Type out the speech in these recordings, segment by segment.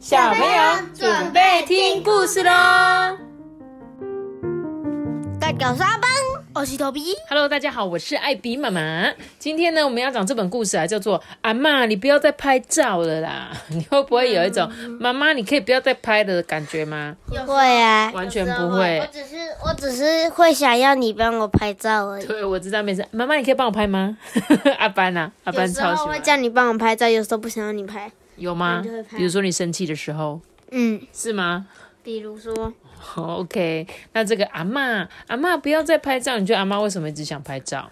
小朋友准备听故事喽！大家沙班，我是头皮。Hello，大家好，我是艾比妈妈。今天呢，我们要讲这本故事啊，叫做《阿妈，你不要再拍照了啦》。你会不会有一种妈妈，你可以不要再拍的感觉吗？会啊，完全不会我。只是我只是会想要你帮我拍照而已。对，我知道没事。妈妈，你可以帮我拍吗？阿班啊，阿班超喜欢。候会叫你帮我拍照，有时候不想要你拍。有吗比如说你生气的时候，嗯，是吗？比如说，好 OK，那这个阿妈，阿妈不要再拍照。你觉得阿妈为什么一直想拍照？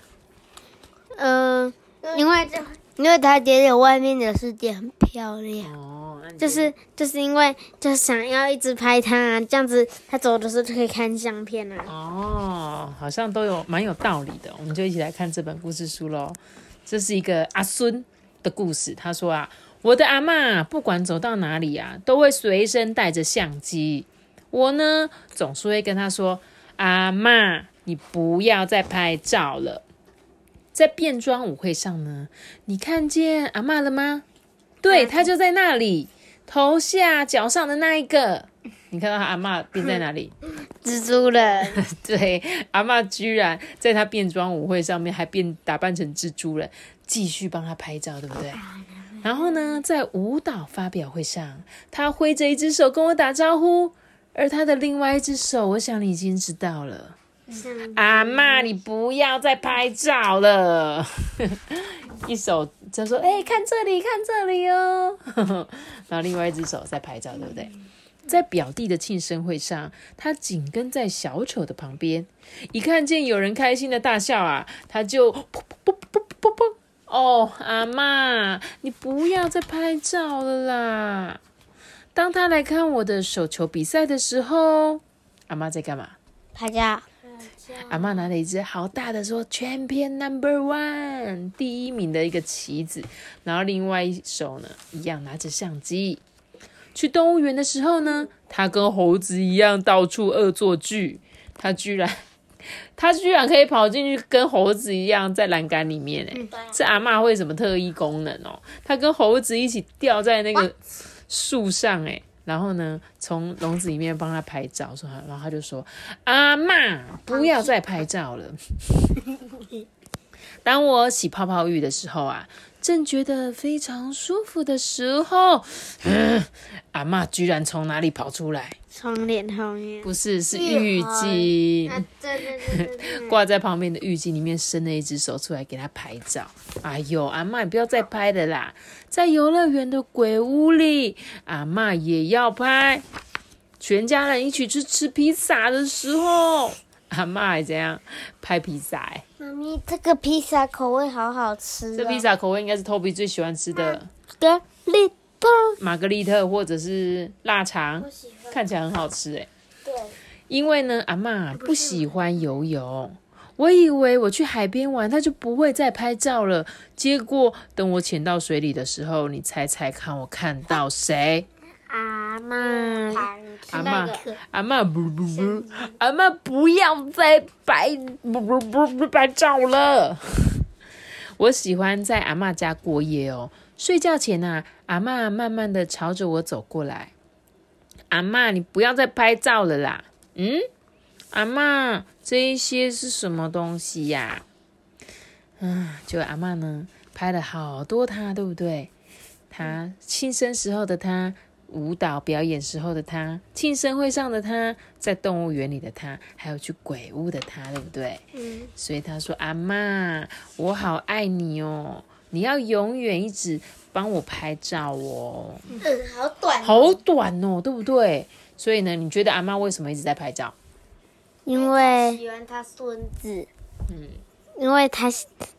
呃，因为因为她觉得外面的世界很漂亮，哦，就是就是因为就想要一直拍她、啊，这样子她走的时候就可以看相片啊。哦，好像都有蛮有道理的。我们就一起来看这本故事书喽。这是一个阿孙的故事。他说啊，我的阿嬷不管走到哪里啊，都会随身带着相机。我呢，总是会跟她说：“阿嬷，你不要再拍照了。”在变装舞会上呢，你看见阿嬷了吗？对，她就在那里，头下脚上的那一个。你看到她阿嬷变在哪里？蜘蛛人，对，阿嬷居然在她变装舞会上面还变打扮成蜘蛛人，继续帮她拍照，对不对？然后呢，在舞蹈发表会上，他挥着一只手跟我打招呼，而他的另外一只手，我想你已经知道了。阿妈，你不要再拍照了。一手就说：“哎、看这里，看这里哦。”然后另外一只手在拍照，对不对？在表弟的庆生会上，他紧跟在小丑的旁边，一看见有人开心的大笑啊，他就噗噗噗噗噗噗。哦，阿嬷，你不要再拍照了啦！当他来看我的手球比赛的时候，阿妈在干嘛？拍照。阿妈拿了一只好大的说全篇 number one 第一名的一个旗子，然后另外一手呢一样拿着相机。去动物园的时候呢，他跟猴子一样到处恶作剧，他居然他居然可以跑进去跟猴子一样在栏杆里面哎，这阿嬷会什么特异功能哦？他跟猴子一起吊在那个树上哎。然后呢，从笼子里面帮他拍照，说，然后他就说：“阿嬷，不要再拍照了。”当我洗泡泡浴的时候啊，正觉得非常舒服的时候，嗯，阿嬷居然从哪里跑出来？窗帘后面。不是，是浴巾。啊，对对对对对。挂在旁边的浴巾里面伸了一只手出来给他拍照。哎呦，阿嬷，你不要再拍了啦！在游乐园的鬼屋里，阿嬷也要拍。全家人一起去吃披萨的时候，阿妈还这样拍披萨、欸。妈咪，这个披萨口味好好吃、哦。这披萨口味应该是 Toby 最喜欢吃的的利多。玛格丽特或者是腊肠，看起来很好吃哎。对。因为呢，阿妈不喜欢游泳。我以为我去海边玩，他就不会再拍照了。结果等我潜到水里的时候，你猜猜看，我看到谁？阿妈，阿妈，阿妈不不不，阿妈不要再拍不不不不拍照了。我喜欢在阿嬷家过夜哦。睡觉前啊，阿嬷慢慢的朝着我走过来。阿嬷，你不要再拍照了啦。嗯，阿嬷，这一些是什么东西呀、啊，就阿嬷呢，拍了好多她，对不对？她庆生时候的他，舞蹈表演时候的他，庆生会上的他，在动物园里的他，还有去鬼屋的他，对不对？嗯，所以他说：“阿嬷，我好爱你哦，你要永远一直帮我拍照哦。”嗯，好短好短哦，对不对？所以呢，你觉得阿妈为什么一直在拍照？因为喜欢他孙子，嗯，因为他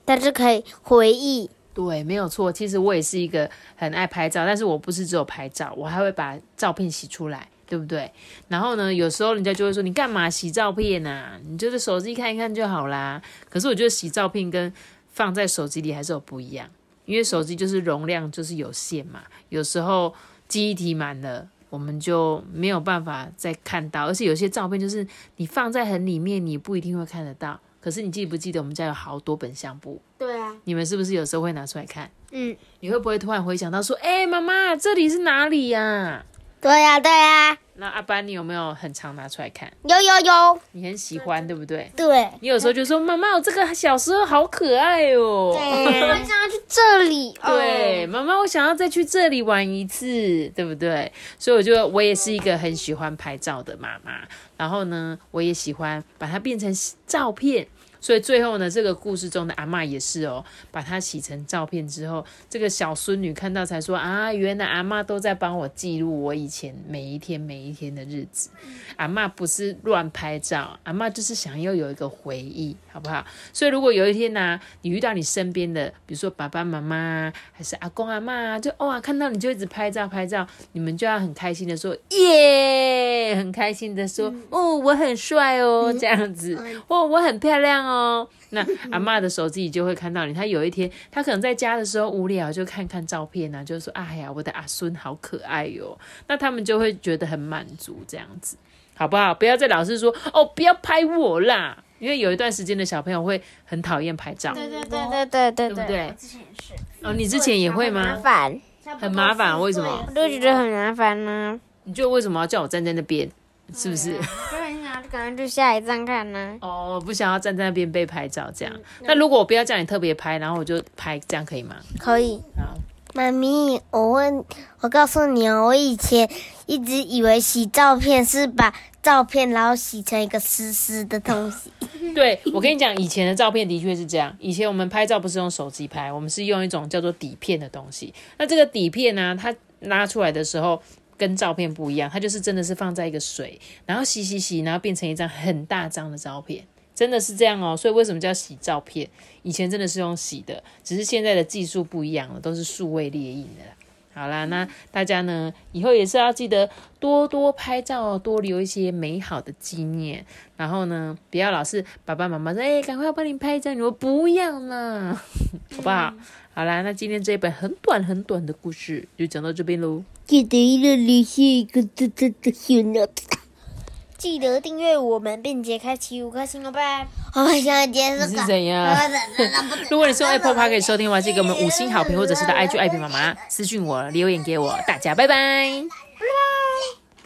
他是可以回忆，对，没有错。其实我也是一个很爱拍照，但是我不是只有拍照，我还会把照片洗出来，对不对？然后呢，有时候人家就会说：“你干嘛洗照片啊？你就是手机看一看就好啦。”可是我觉得洗照片跟放在手机里还是有不一样，因为手机就是容量就是有限嘛，有时候记忆体满了。我们就没有办法再看到，而且有些照片就是你放在很里面，你不一定会看得到。可是你记不记得我们家有好多本相簿？对啊，你们是不是有时候会拿出来看？嗯，你会不会突然回想到说，哎、妈妈，这里是哪里呀、对呀，对呀。那阿班，你有没有很常拿出来看？有有有，你很喜欢，对不对？对。你有时候就说：“妈妈，我这个小时候好可爱哦。”对，我想要去这里。对，妈妈，我想要再去这里玩一次，对不对？所以我就我也是一个很喜欢拍照的妈妈。然后呢，我也喜欢把它变成照片。所以最后呢，这个故事中的阿妈也是哦，把它洗成照片之后，这个小孙女看到才说啊，原来阿妈都在帮我记录我以前每一天每一天的日子。阿妈不是乱拍照，阿妈就是想要有一个回忆，好不好？所以如果有一天呢，你遇到你身边的，比如说爸爸妈妈还是阿公阿妈，就哇看到你就一直拍照拍照，你们就要很开心的说耶，很开心的说哦，我很帅哦，这样子哦，我很漂亮。哦，那阿妈的手机里就会看到你。他有一天，他可能在家的时候无聊，就看看照片啊，就说：“哎呀，我的阿孙好可爱哟。”那他们就会觉得很满足，这样子，好不好？不要再老是说：“哦，不要拍我啦！”因为有一段时间的小朋友会很讨厌拍照。对对对对对对，对不对？之前也是。哦，你之前也会吗？麻烦，很麻烦。为什么？我都觉得很麻烦呢。你就为什么要叫我站在那边？是不是？可能就下一站看呢。哦，不想要站在那边被拍照这样。那如果我不要叫你特别拍，然后我就拍，这样可以吗？可以。好，妈咪，我问，我告诉你哦，我以前一直以为洗照片是把照片然后洗成一个湿湿的东西。对，我跟你讲，以前的照片的确是这样。以前我们拍照不是用手机拍，我们是用一种叫做底片的东西。那这个底片呢，它拉出来的时候。跟照片不一样，它就是真的是放在一个水，然后洗洗洗，然后变成一张很大张的照片，真的是这样哦。所以为什么叫洗照片？以前真的是用洗的，只是现在的技术不一样了，都是数位列印的。好啦，那大家呢以后也是要记得多多拍照，多留一些美好的纪念。然后呢，不要老是爸爸妈妈说：“哎，赶快要帮你拍一张。”你说不要呢，好不好？好啦，那今天这一本很短很短的故事就讲到这边喽。记得留下一个字字的小鸟。记得订阅我们，并且开启五颗星哦，拜。我们想结束。是怎样？如果你是用 Apple Park 可以收听的话，记得给我们五星好评，或者是到 IG 爱比妈妈私信我留言给我。大家拜拜。